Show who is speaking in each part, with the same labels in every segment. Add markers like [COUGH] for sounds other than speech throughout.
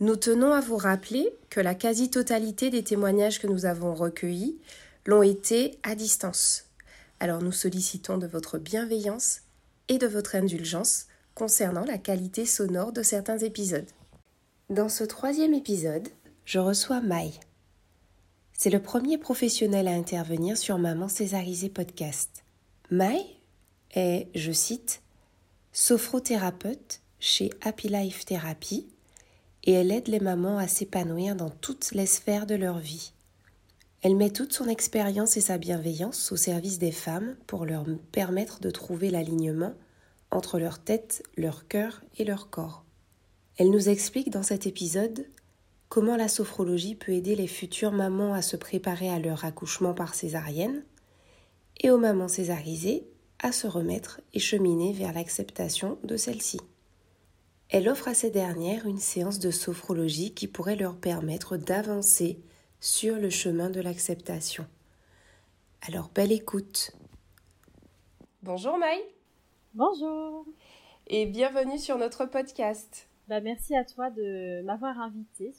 Speaker 1: Nous tenons à vous rappeler que la quasi-totalité des témoignages que nous avons recueillis l'ont été à distance. Alors nous sollicitons de votre bienveillance et de votre indulgence concernant la qualité sonore de certains épisodes. Dans ce troisième épisode, je reçois Maï. C'est le premier professionnel à intervenir sur Maman Césarisée podcast. Maï est, je cite, sophrothérapeute chez Happy Life Therapy et elle aide les mamans à s'épanouir dans toutes les sphères de leur vie. Elle met toute son expérience et sa bienveillance au service des femmes pour leur permettre de trouver l'alignement entre leur tête, leur cœur et leur corps. Elle nous explique dans cet épisode comment la sophrologie peut aider les futures mamans à se préparer à leur accouchement par césarienne et aux mamans césarisées à se remettre et cheminer vers l'acceptation de celle-ci. Elle offre à ces dernières une séance de sophrologie qui pourrait leur permettre d'avancer sur le chemin de l'acceptation. Alors belle écoute. Bonjour Maï.
Speaker 2: Bonjour.
Speaker 1: Et bienvenue sur notre podcast.
Speaker 2: Bah, merci à toi de m'avoir invité.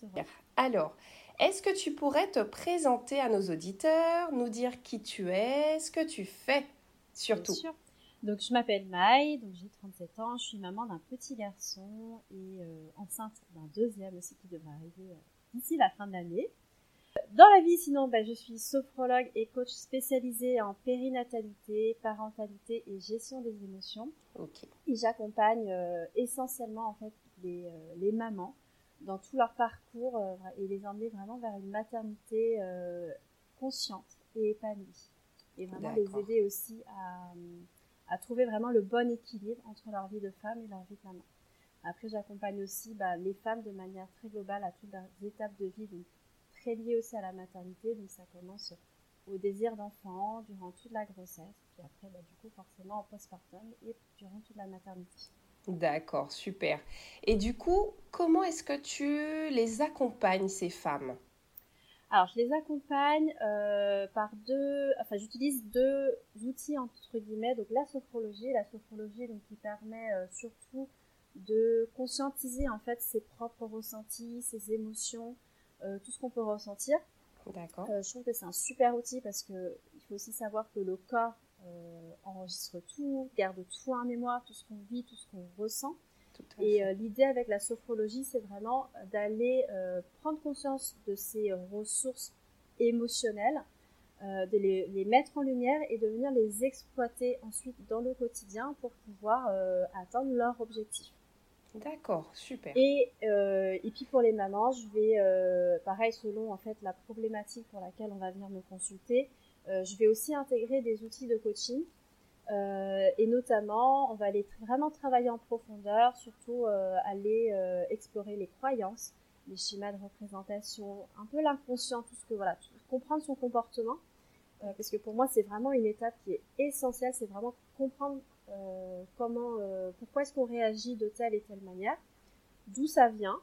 Speaker 1: Alors, est-ce que tu pourrais te présenter à nos auditeurs, nous dire qui tu es, ce que tu fais surtout?
Speaker 2: Bien sûr. Donc, je m'appelle Maï, donc j'ai 37 ans, je suis maman d'un petit garçon et euh, enceinte d'un deuxième aussi qui devrait arriver euh, d'ici la fin de l'année. Dans la vie, sinon, bah, je suis sophrologue et coach spécialisée en périnatalité, parentalité et gestion des émotions.
Speaker 1: Ok.
Speaker 2: Et j'accompagne euh, essentiellement en fait les, euh, les, mamans dans tout leur parcours euh, et les emmener vraiment vers une maternité euh, consciente et épanouie. Et vraiment les aider aussi à, à, trouver vraiment le bon équilibre entre leur vie de femme et leur vie de maman. Après, j'accompagne aussi bah, les femmes de manière très globale à toutes leurs étapes de vie, donc très liées aussi à la maternité. Donc ça commence au désir d'enfant durant toute la grossesse, puis après, bah, du coup, forcément en postpartum et durant toute la maternité.
Speaker 1: D'accord, super. Et du coup, comment est-ce que tu les accompagnes, ces femmes?
Speaker 2: Alors, je les accompagne euh, par deux... Enfin, j'utilise deux outils, entre guillemets. Donc, la sophrologie. La sophrologie, donc, qui permet euh, surtout de conscientiser, en fait, ses propres ressentis, ses émotions, euh, tout ce qu'on peut ressentir.
Speaker 1: D'accord.
Speaker 2: je trouve que c'est un super outil parce que il faut aussi savoir que le corps enregistre tout, garde tout en mémoire, tout ce qu'on vit, tout ce qu'on ressent. Et euh, l'idée avec la sophrologie, c'est vraiment d'aller euh, prendre conscience de ces ressources émotionnelles, euh, de les, les, mettre en lumière et de venir les exploiter ensuite dans le quotidien pour pouvoir euh, atteindre leur objectif.
Speaker 1: D'accord, super.
Speaker 2: Et, euh, et puis pour les mamans, je vais, euh, pareil, selon en fait la problématique pour laquelle on va venir me consulter, euh, je vais aussi intégrer des outils de coaching. Euh, et notamment, on va aller vraiment travailler en profondeur, surtout euh, aller explorer les croyances, les schémas de représentation, un peu l'inconscient, tout ce que voilà, comprendre son comportement, parce que pour moi c'est vraiment une étape qui est essentielle, c'est vraiment comprendre euh, comment, euh, pourquoi est-ce qu'on réagit de telle et telle manière, d'où ça vient,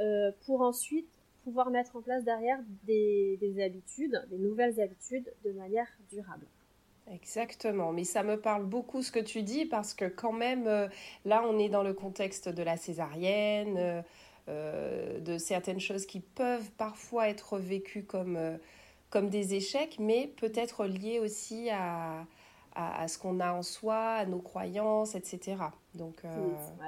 Speaker 2: euh, pour ensuite pouvoir mettre en place derrière des, des, habitudes, des nouvelles habitudes de manière durable.
Speaker 1: Exactement, mais ça me parle beaucoup ce que tu dis parce que quand même, euh, là on est dans le contexte de la césarienne, euh, de certaines choses qui peuvent parfois être vécues comme, comme des échecs, mais peut-être liées aussi à, à, à ce qu'on a en soi, à nos croyances, etc. Donc,
Speaker 2: euh...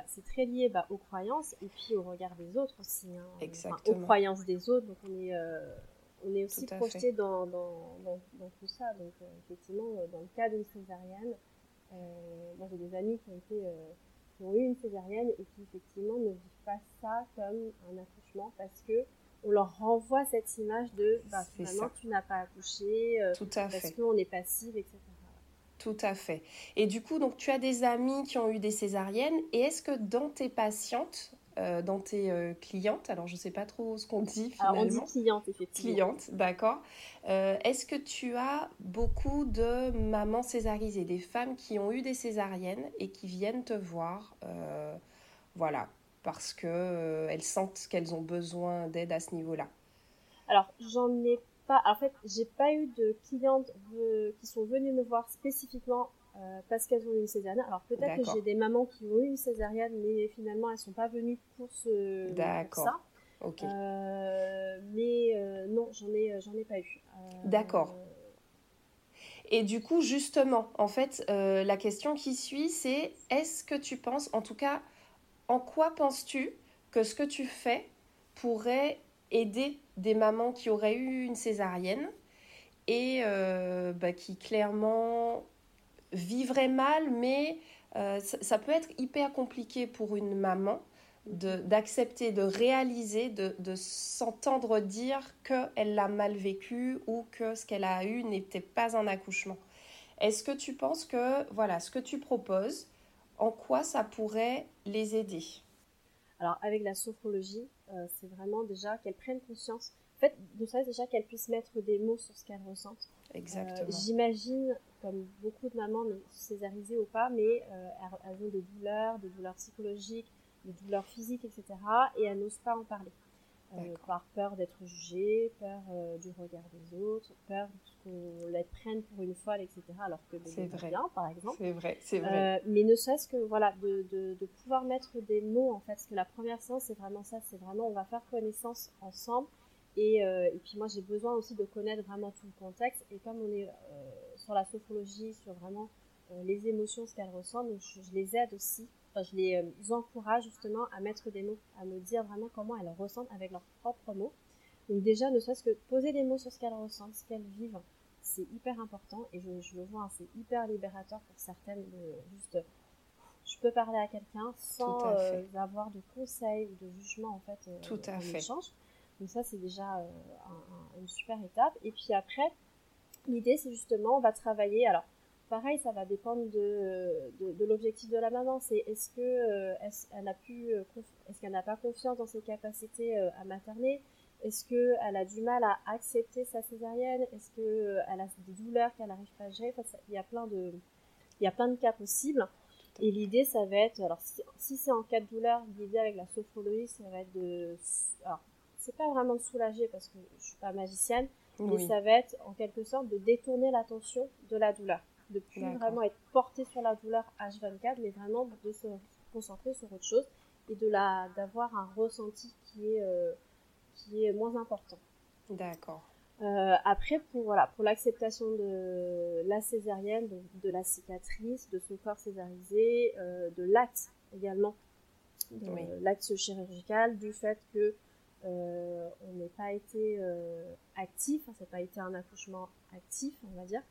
Speaker 2: c'est très lié bah, aux croyances et puis au regard des autres aussi. Hein.
Speaker 1: Exactement.
Speaker 2: Enfin, aux croyances des autres. Donc on est, euh, on est aussi projeté dans, dans, dans, tout ça. Donc, effectivement, dans le cas d'une césarienne, moi j'ai des amis qui ont, été, qui ont eu une césarienne et qui effectivement ne vivent pas ça comme un accouchement parce que on leur renvoie cette image de bah, finalement tu n'as pas accouché
Speaker 1: Tout à
Speaker 2: parce qu'on est passive, etc.
Speaker 1: Tout à fait. Et du coup, donc tu as des amis qui ont eu des césariennes. Et est-ce que dans tes patientes, euh, dans tes euh, clientes, alors je ne sais pas trop ce qu'on dit finalement.
Speaker 2: Alors on dit clientes, effectivement.
Speaker 1: Clientes, d'accord. Euh, est-ce que tu as beaucoup de mamans césarisées, des femmes qui ont eu des césariennes et qui viennent te voir, voilà, parce qu'elles sentent qu'elles ont besoin d'aide à ce niveau-là?
Speaker 2: Alors, j'en ai en fait, j'ai pas eu de clientes qui sont venues me voir spécifiquement euh, parce qu'elles ont eu une césarienne. Alors peut-être que j'ai des mamans qui ont eu une césarienne, mais finalement elles sont pas venues pour ce ça. Ok. Euh, mais euh, non, j'en ai, j'en ai pas eu.
Speaker 1: D'accord. Et du coup, justement, en fait, la question qui suit, c'est est-ce que tu penses, en tout cas, en quoi penses-tu que ce que tu fais pourrait aider des mamans qui auraient eu une césarienne et euh, bah, qui clairement vivraient mal, mais euh, ça, peut être hyper compliqué pour une maman d'accepter, de, réaliser, de, s'entendre dire qu'elle l'a mal vécu ou que ce qu'elle a eu n'était pas un accouchement. Est-ce que tu penses que voilà ce que tu proposes, en quoi ça pourrait les aider?
Speaker 2: Alors avec la sophrologie, euh, c'est vraiment déjà qu'elles prennent conscience. En fait, de ça, déjà qu'elles puissent mettre des mots sur ce qu'elles ressentent.
Speaker 1: Exactement.
Speaker 2: Euh, j'imagine, comme beaucoup de mamans, césarisées ou pas, mais euh, elles, ont des douleurs, des douleurs psychologiques, des douleurs physiques, etc. Et elles n'osent pas en parler. Euh, par peur d'être jugée, peur euh, du regard des autres, peur qu'on les prenne pour une folle, etc. Alors que
Speaker 1: c'est vrai.
Speaker 2: bien, par exemple.
Speaker 1: C'est vrai, c'est vrai.
Speaker 2: Euh, mais ne serait-ce que voilà, de, de, de, pouvoir mettre des mots en fait, parce que la première séance c'est vraiment ça, c'est vraiment on va faire connaissance ensemble. Et, et puis moi j'ai besoin aussi de connaître vraiment tout le contexte. Et comme on est sur la sophrologie, sur vraiment les émotions, ce qu'elles ressentent, je, je les aide aussi je les euh, encourage justement à mettre des mots, à me dire vraiment comment elles ressentent avec leurs propres mots. Donc déjà, ne serait-ce que poser des mots sur ce qu'elles ressentent, ce qu'elles vivent, c'est hyper important et je, le vois, hein, c'est hyper libérateur pour certaines de juste je peux parler à quelqu'un sans euh, avoir de conseils ou de jugement en fait
Speaker 1: euh, Tout à fait.
Speaker 2: échange. Donc ça c'est déjà une super étape. Et puis après, l'idée c'est justement on va travailler alors pareil, ça va dépendre de, de, l'objectif de la maman. C'est est-ce que euh, elle a pu, euh, est-ce qu'elle n'a pas confiance dans ses capacités euh, à materner? Est-ce qu'elle a du mal à accepter sa césarienne? Est-ce qu'elle a des douleurs qu'elle n'arrive pas à gérer? Il y a plein de, il y a plein de cas possibles. Et l'idée, ça va être, alors si, c'est en cas de douleur, l'idée avec la sophrologie, ça va être de, alors c'est pas vraiment de soulager parce que je suis pas magicienne, mais ça va être en quelque sorte de détourner l'attention de la douleur de plus vraiment être porté sur la douleur H24, mais vraiment de se concentrer sur autre chose et de la d'avoir un ressenti qui est euh, qui est moins important.
Speaker 1: D'accord.
Speaker 2: Euh, après, pour voilà, pour l'acceptation de la césarienne, de, la cicatrice, de son corps césarisé, euh, de l'acte également, l'acte chirurgical, du fait que on n'ait pas été actif, ça n'a pas été un accouchement actif, on va dire,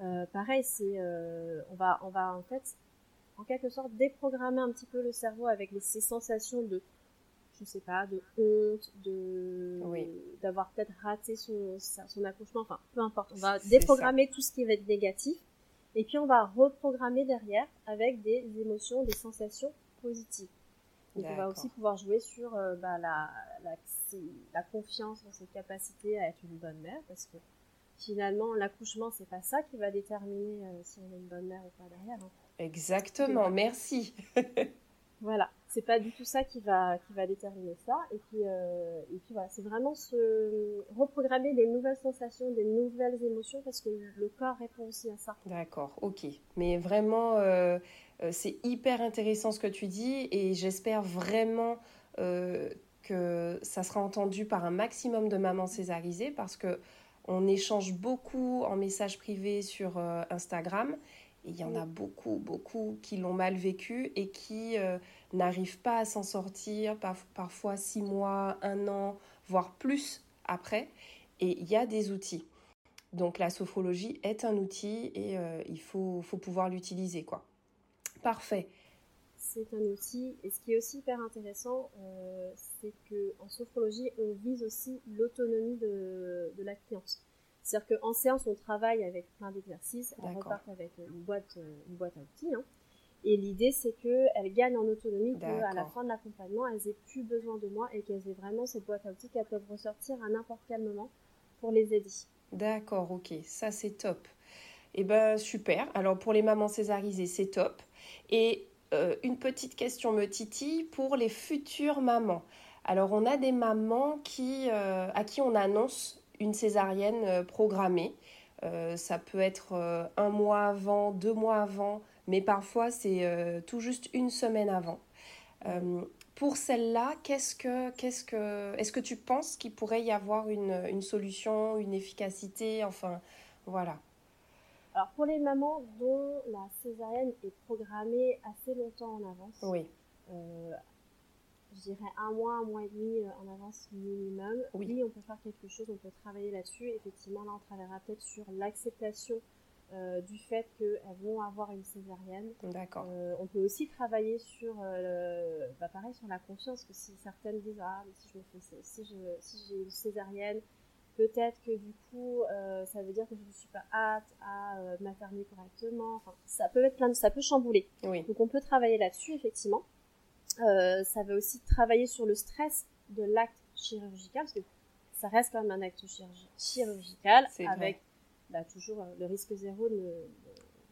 Speaker 2: euh, pareil, c'est euh, on va on va en fait en quelque sorte déprogrammer un petit peu le cerveau avec les, ces sensations de je sais pas de honte, de d'avoir peut-être raté son son accouchement, enfin peu importe. On va déprogrammer tout ce qui va être négatif et puis on va reprogrammer derrière avec des émotions, des sensations positives. Donc on va aussi pouvoir jouer sur euh, bah, la, la, la confiance dans ses capacités à être une bonne mère parce que finalement, l'accouchement, c'est pas ça qui va déterminer euh, si on est une bonne mère ou pas derrière. Hein.
Speaker 1: Exactement, merci. [LAUGHS]
Speaker 2: voilà, c'est pas du tout ça qui va qui va déterminer ça. Et puis euh, et puis voilà, c'est vraiment se reprogrammer des nouvelles sensations, des nouvelles émotions parce que le corps répond aussi à ça.
Speaker 1: D'accord, ok. Mais vraiment, euh, c'est hyper intéressant ce que tu dis et j'espère vraiment que ça sera entendu par un maximum de mamans césarisées parce que on échange beaucoup en messages privés sur euh, Instagram. Et il y en a beaucoup, beaucoup qui l'ont mal vécu et qui euh, n'arrivent pas à s'en sortir, parfois six mois, un an, voire plus après. et il y a des outils. Donc la sophrologie est un outil et euh, il faut, faut pouvoir l'utiliser. quoi. Parfait.
Speaker 2: C'est un outil. Et ce qui est aussi hyper intéressant, euh, c'est qu'en sophrologie, on vise aussi l'autonomie de, de la cliente. C'est-à-dire qu'en séance, on travaille avec plein d'exercices, on repart avec une boîte, une boîte à outils. Hein. Et l'idée, c'est qu'elles gagnent en autonomie, qu'à la fin de l'accompagnement, elles aient plus besoin de moi et qu'elles aient vraiment cette boîte à outils qu'elles peuvent ressortir à n'importe quel moment pour les aider.
Speaker 1: D'accord, ok, ça c'est top. Eh ben super. Alors pour les mamans césarisées, c'est top. Et euh, une petite question me titille pour les futures mamans. Alors on a des mamans qui, euh, à qui on annonce une césarienne euh, programmée. ça peut être un mois avant, deux mois avant, mais parfois c'est tout juste une semaine avant. Pour celle-là, qu'est-ce que, qu'est-ce que, est-ce que tu penses qu'il pourrait y avoir une, solution, une efficacité, enfin, voilà.
Speaker 2: Alors pour les mamans dont la césarienne est programmée assez longtemps en avance,
Speaker 1: oui.
Speaker 2: Euh, je dirais un mois, un mois et demi en avance minimum. Oui. oui, on peut faire quelque chose, on peut travailler là-dessus. Effectivement, là, on travaillera peut-être sur l'acceptation euh, du fait qu'elles vont avoir une césarienne.
Speaker 1: D'accord.
Speaker 2: Euh, on peut aussi travailler sur, euh, bah, pareil, sur la confiance, que si certaines disent ah mais si je me fais, si je, si j'ai une césarienne, peut-être que du coup ça veut dire que je ne suis pas apte à materner correctement. Enfin, ça peut être plein de, ça peut chambouler.
Speaker 1: Oui.
Speaker 2: Donc on peut travailler là-dessus effectivement. ça va aussi travailler sur le stress de l'acte chirurgical parce que ça reste quand même un acte chirurgical avec bah, toujours euh, le risque zéro ne,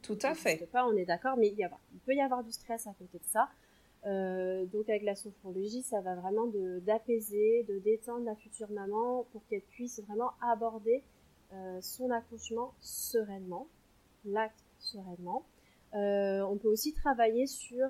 Speaker 1: tout à fait
Speaker 2: pas, on est d'accord, mais il, y il peut y avoir du stress à côté de ça. Euh, donc avec la sophrologie, ça va vraiment d'apaiser, de, détendre la future maman pour qu'elle puisse vraiment aborder euh, son accouchement sereinement, l'acte sereinement. on peut aussi travailler sur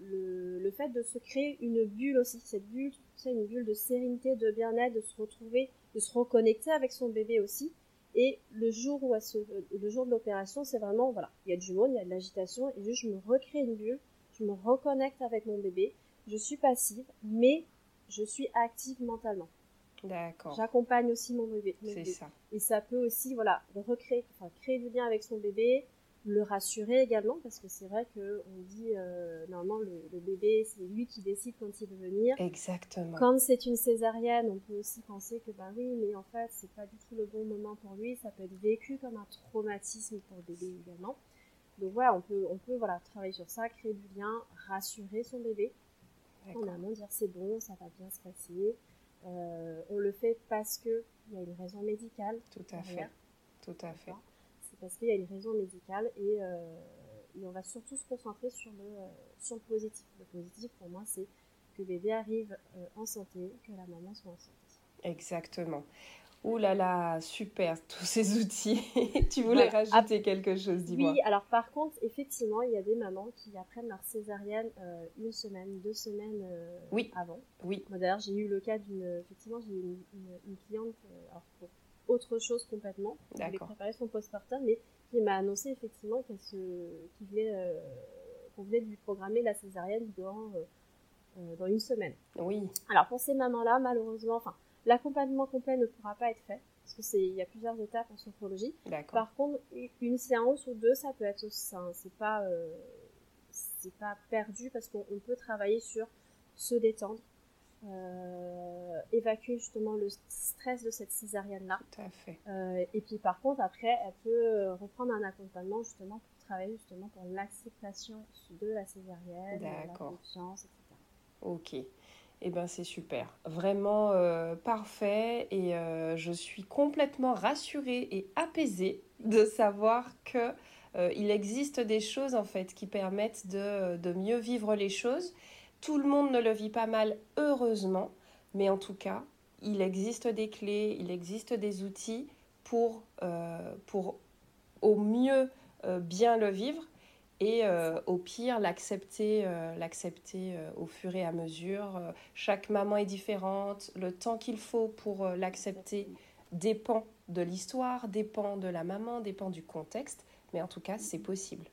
Speaker 2: le, le, fait de se créer une bulle aussi, cette bulle, c'est une bulle de sérénité, de bien-être, de se retrouver, de se reconnecter avec son bébé aussi. Et le jour où le jour de l'opération, c'est vraiment, voilà, il y a du monde, il y a de l'agitation, et juste je me recrée une bulle, je me reconnecte avec mon bébé, je suis passive, mais je suis active mentalement.
Speaker 1: D'accord.
Speaker 2: J'accompagne aussi mon bébé.
Speaker 1: C'est ça.
Speaker 2: Et ça peut aussi, voilà, recréer, enfin, créer du lien avec son bébé, le rassurer également parce que c'est vrai que on dit euh, normalement le, bébé c'est lui qui décide quand il veut venir.
Speaker 1: Exactement.
Speaker 2: Quand c'est une césarienne, on peut aussi penser que bah oui, mais en fait c'est pas du tout le bon moment pour lui. Ça peut être vécu comme un traumatisme pour le bébé également. Donc voilà, on peut on peut voilà travailler sur ça, créer du lien, rassurer son bébé. En amont, dire c'est bon, ça va bien se passer. Euh, on le fait parce que il y a une raison médicale.
Speaker 1: Tout à fait. Tout à fait
Speaker 2: parce qu'il y a une raison médicale et, euh, et, on va surtout se concentrer sur le, euh, sur le positif. Le positif pour moi c'est que bébé arrive en santé, que la maman soit en santé.
Speaker 1: Exactement. Ouh là là, super, [LAUGHS] tous ces outils. [LAUGHS] tu voulais rajouter quelque chose, dis-moi.
Speaker 2: Oui, alors par contre, effectivement, il y a des mamans qui apprennent leur césarienne euh, une semaine, deux semaines euh,
Speaker 1: oui.
Speaker 2: avant.
Speaker 1: Oui.
Speaker 2: Moi d'ailleurs, j'ai eu le cas d'une, effectivement, j'ai eu une, une, cliente, euh, alors pour autre chose complètement. Elle avait préparé son postpartum, mais qui m'a annoncé effectivement qu'elle se, qu'il venait, qu'on venait de lui programmer la césarienne dans, dans une semaine.
Speaker 1: Oui.
Speaker 2: Alors pour ces mamans-là, malheureusement, enfin, l'accompagnement complet ne pourra pas être fait parce que c'est, il y a plusieurs étapes en sophrologie. Par contre, une séance ou deux, ça peut être, ça, c'est pas, c'est pas perdu parce qu'on peut travailler sur se détendre, euh, évacuer justement le stress de cette césarienne-là.
Speaker 1: Tout à fait.
Speaker 2: Euh, et puis par contre, après, elle peut reprendre un accompagnement justement pour travailler justement pour l'acceptation de la césarienne, la confiance, etc.
Speaker 1: Ok. Eh ben c'est super, vraiment euh, parfait et euh, je suis complètement rassurée et apaisée de savoir que euh, il existe des choses en fait qui permettent de, de mieux vivre les choses. Tout le monde ne le vit pas mal, heureusement, mais en tout cas, il existe des clés, il existe des outils pour, pour au mieux bien le vivre et euh, au pire l'accepter l'accepter au fur et à mesure. chaque maman est différente, le temps qu'il faut pour l'accepter dépend de l'histoire, dépend de la maman, dépend du contexte, mais en tout cas, c'est possible.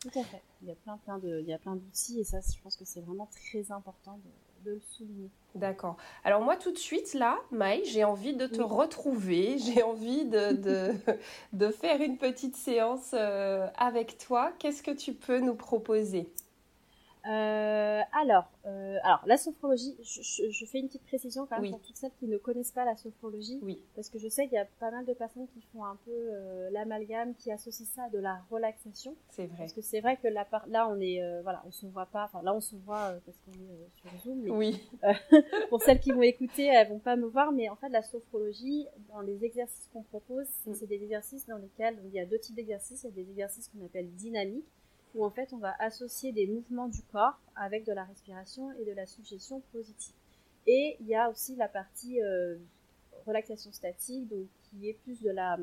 Speaker 2: Tout à fait. Il y a plein, plein de, il y a plein d'outils et ça, je pense que c'est vraiment très important de le souligner.
Speaker 1: D'accord. Alors moi tout de suite là, Maï, j'ai envie de te retrouver, [LAUGHS] j'ai envie de, de, de, faire une petite séance avec toi. Qu'est-ce que tu peux nous proposer?
Speaker 2: Euh, alors, euh, alors, la sophrologie, je, fais une petite précision quand même pour toutes celles qui ne connaissent pas la sophrologie,
Speaker 1: oui.
Speaker 2: parce que je sais qu'il y a pas mal de personnes qui font un peu euh, l'amalgame, qui associent ça à de la relaxation.
Speaker 1: C'est vrai.
Speaker 2: Parce que c'est vrai que là, là, on est, voilà, on se voit pas, enfin là, on se voit parce qu'on est sur Zoom. Mais,
Speaker 1: oui. [LAUGHS]
Speaker 2: pour celles qui vont écouter, elles vont pas me voir, mais en fait, la sophrologie, dans les exercices qu'on propose, c'est mm. des exercices dans lesquels il y a deux types d'exercices. Il y a des exercices qu'on appelle dynamiques où en fait on va associer des mouvements du corps avec de la respiration et de la suggestion positive. Et il y a aussi la partie euh, relaxation statique, donc qui est plus de la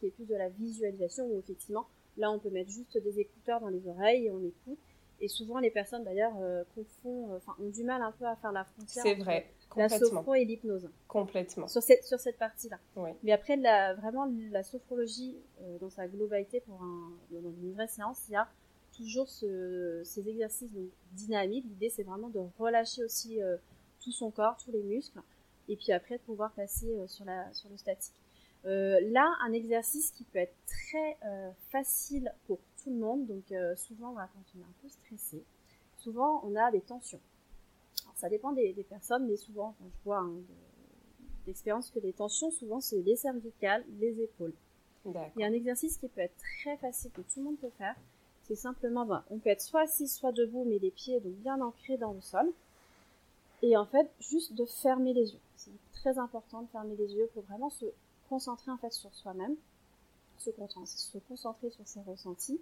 Speaker 2: qui est plus de la visualisation où effectivement là on peut mettre juste des écouteurs dans les oreilles et on écoute. Et souvent les personnes d'ailleurs euh, confondent, enfin ont du mal un peu à faire la frontière.
Speaker 1: C'est vrai.
Speaker 2: La sophro et l'hypnose.
Speaker 1: Complètement.
Speaker 2: Sur cette, sur cette partie-là. Mais après, la, vraiment, la sophrologie, euh, dans sa globalité, pour un, dans une vraie séance, il y a toujours ce, ces exercices donc, dynamiques. L'idée, c'est vraiment de relâcher aussi euh, tout son corps, tous les muscles, et puis après, de pouvoir passer euh, sur, la, sur le statique. là, un exercice qui peut être très facile pour tout le monde, donc souvent, quand on est un peu stressé, souvent, on a des tensions ça dépend des, personnes, mais souvent, quand je vois hein, d'expérience que les tensions, souvent, c'est les cervicales, les épaules. Il y a un exercice qui peut être très facile, que tout le monde peut faire. C'est simplement, ben, on peut être soit assis, soit debout, mais les pieds donc bien ancrés dans le sol. Et en fait, juste de fermer les yeux. C'est très important de fermer les yeux pour vraiment se concentrer en fait sur soi-même, se, se concentrer sur ses ressentis.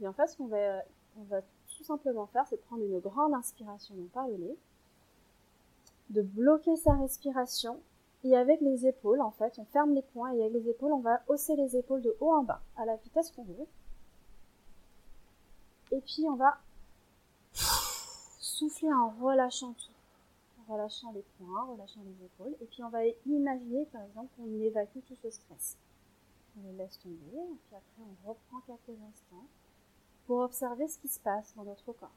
Speaker 2: Et en fait, ce qu'on va, on va tout simplement faire, c'est prendre une grande inspiration par le nez de bloquer sa respiration et avec les épaules, en fait, on ferme les poings et avec les épaules, on va hausser les épaules de haut en bas à la vitesse qu'on veut. Et puis on va souffler en relâchant tout, en relâchant les poings, en relâchant les épaules. Et puis on va imaginer, par exemple, qu'on évacue tout ce stress. On le laisse tomber, et puis après on reprend quelques instants pour observer ce qui se passe dans notre corps,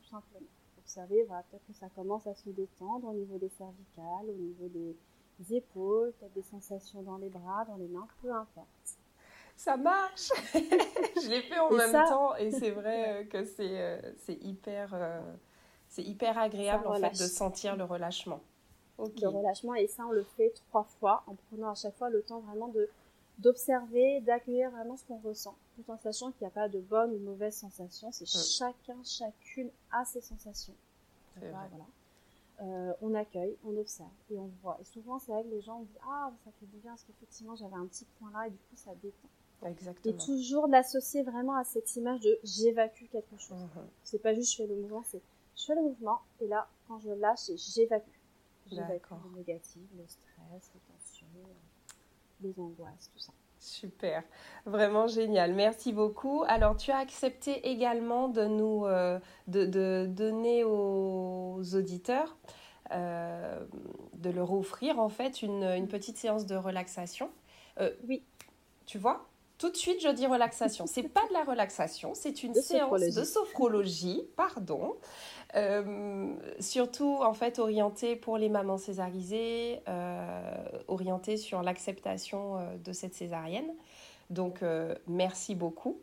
Speaker 2: tout simplement observer, voilà, peut-être que ça commence à se détendre au niveau des cervicales, au niveau des épaules, peut-être des sensations dans les bras, dans les mains, peu importe.
Speaker 1: Ça marche [LAUGHS] Je l'ai fait en même temps et c'est vrai que c'est euh, c'est hyper, euh, c'est hyper agréable en fait de sentir le relâchement.
Speaker 2: Le relâchement et ça on le fait trois fois en prenant à chaque fois le temps vraiment de d'observer, d'accueillir vraiment ce qu'on ressent, tout en sachant qu'il n'y a pas de bonne ou mauvaise sensation, c'est chacun, chacune a ses sensations. Voilà. Euh, on accueille, on observe et on voit. Et souvent, c'est vrai que les gens disent Ah, ça fait du bien parce qu'effectivement, j'avais un petit point là et du coup, ça détend.
Speaker 1: Exactement.
Speaker 2: Et toujours l'associer vraiment à cette image de j'évacue quelque chose. Mhm. C'est pas juste je fais le mouvement, c'est je fais le mouvement et là, quand je lâche, j'évacue. J'évacue le négatif, le stress, les tensions les angoisses, tout ça.
Speaker 1: Super, vraiment génial. Merci beaucoup. Alors, tu as accepté également de nous euh, de, donner aux auditeurs, euh, de leur offrir en fait une, petite séance de relaxation.
Speaker 2: Euh, oui.
Speaker 1: Tu vois? Tout de suite, je dis relaxation. C'est pas de la relaxation, c'est une séance de sophrologie, pardon. Euh, surtout, en fait, orientée pour les mamans césarisées, euh, orientée sur l'acceptation euh, de cette césarienne. Donc, merci beaucoup.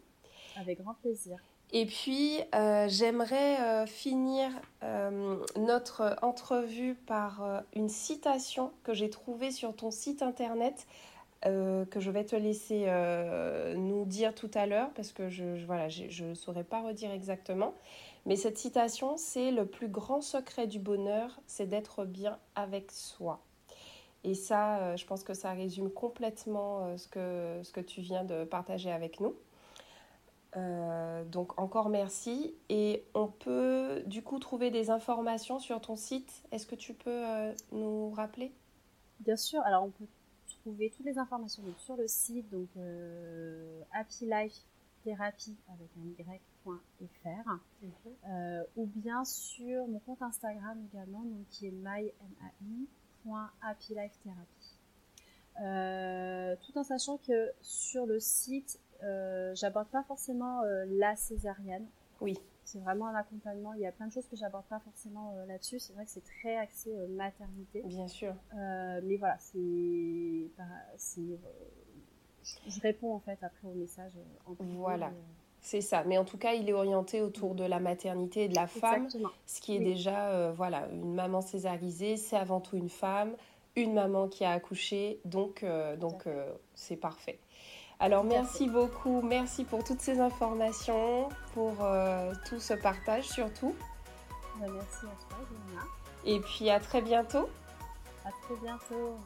Speaker 2: Avec grand plaisir.
Speaker 1: Et puis, j'aimerais finir notre entrevue par une citation que j'ai trouvée sur ton site internet euh, que je vais te laisser euh, nous dire tout à l'heure parce que je ne voilà, je, saurais pas redire exactement. Mais cette citation, c'est le plus grand secret du bonheur, c'est d'être bien avec soi. Et ça, euh, je pense que ça résume complètement ce, que, ce que tu viens de partager avec nous. donc encore merci. Et on peut du coup trouver des informations sur ton site. Est-ce que tu peux nous rappeler?
Speaker 2: Bien sûr. Alors on peut toutes les informations sur le site, donc euh, Happy Life Therapy avec un y.fr mhm. euh, ou bien sur mon compte Instagram également, donc qui est my.happylifetherapy. Euh, tout en sachant que sur le site, euh, j'aborde pas forcément la césarienne.
Speaker 1: Oui.
Speaker 2: C'est vraiment un accompagnement. Il y a plein de choses que j'aborde pas forcément euh, là-dessus. C'est vrai que c'est très axé euh, maternité.
Speaker 1: Bien sûr.
Speaker 2: Euh, mais voilà, c'est, je réponds en fait après au message en privé.
Speaker 1: Voilà. C'est ça, mais en tout cas, il est orienté autour de la maternité et de la femme, ce qui est déjà, voilà, une maman césarisée, c'est avant tout une femme, une maman qui a accouché, donc, donc c'est parfait. Alors merci beaucoup, merci pour toutes ces informations, pour euh, tout ce partage surtout.
Speaker 2: Bah, merci à toi, Johanna.
Speaker 1: Et puis à très bientôt.
Speaker 2: À très bientôt.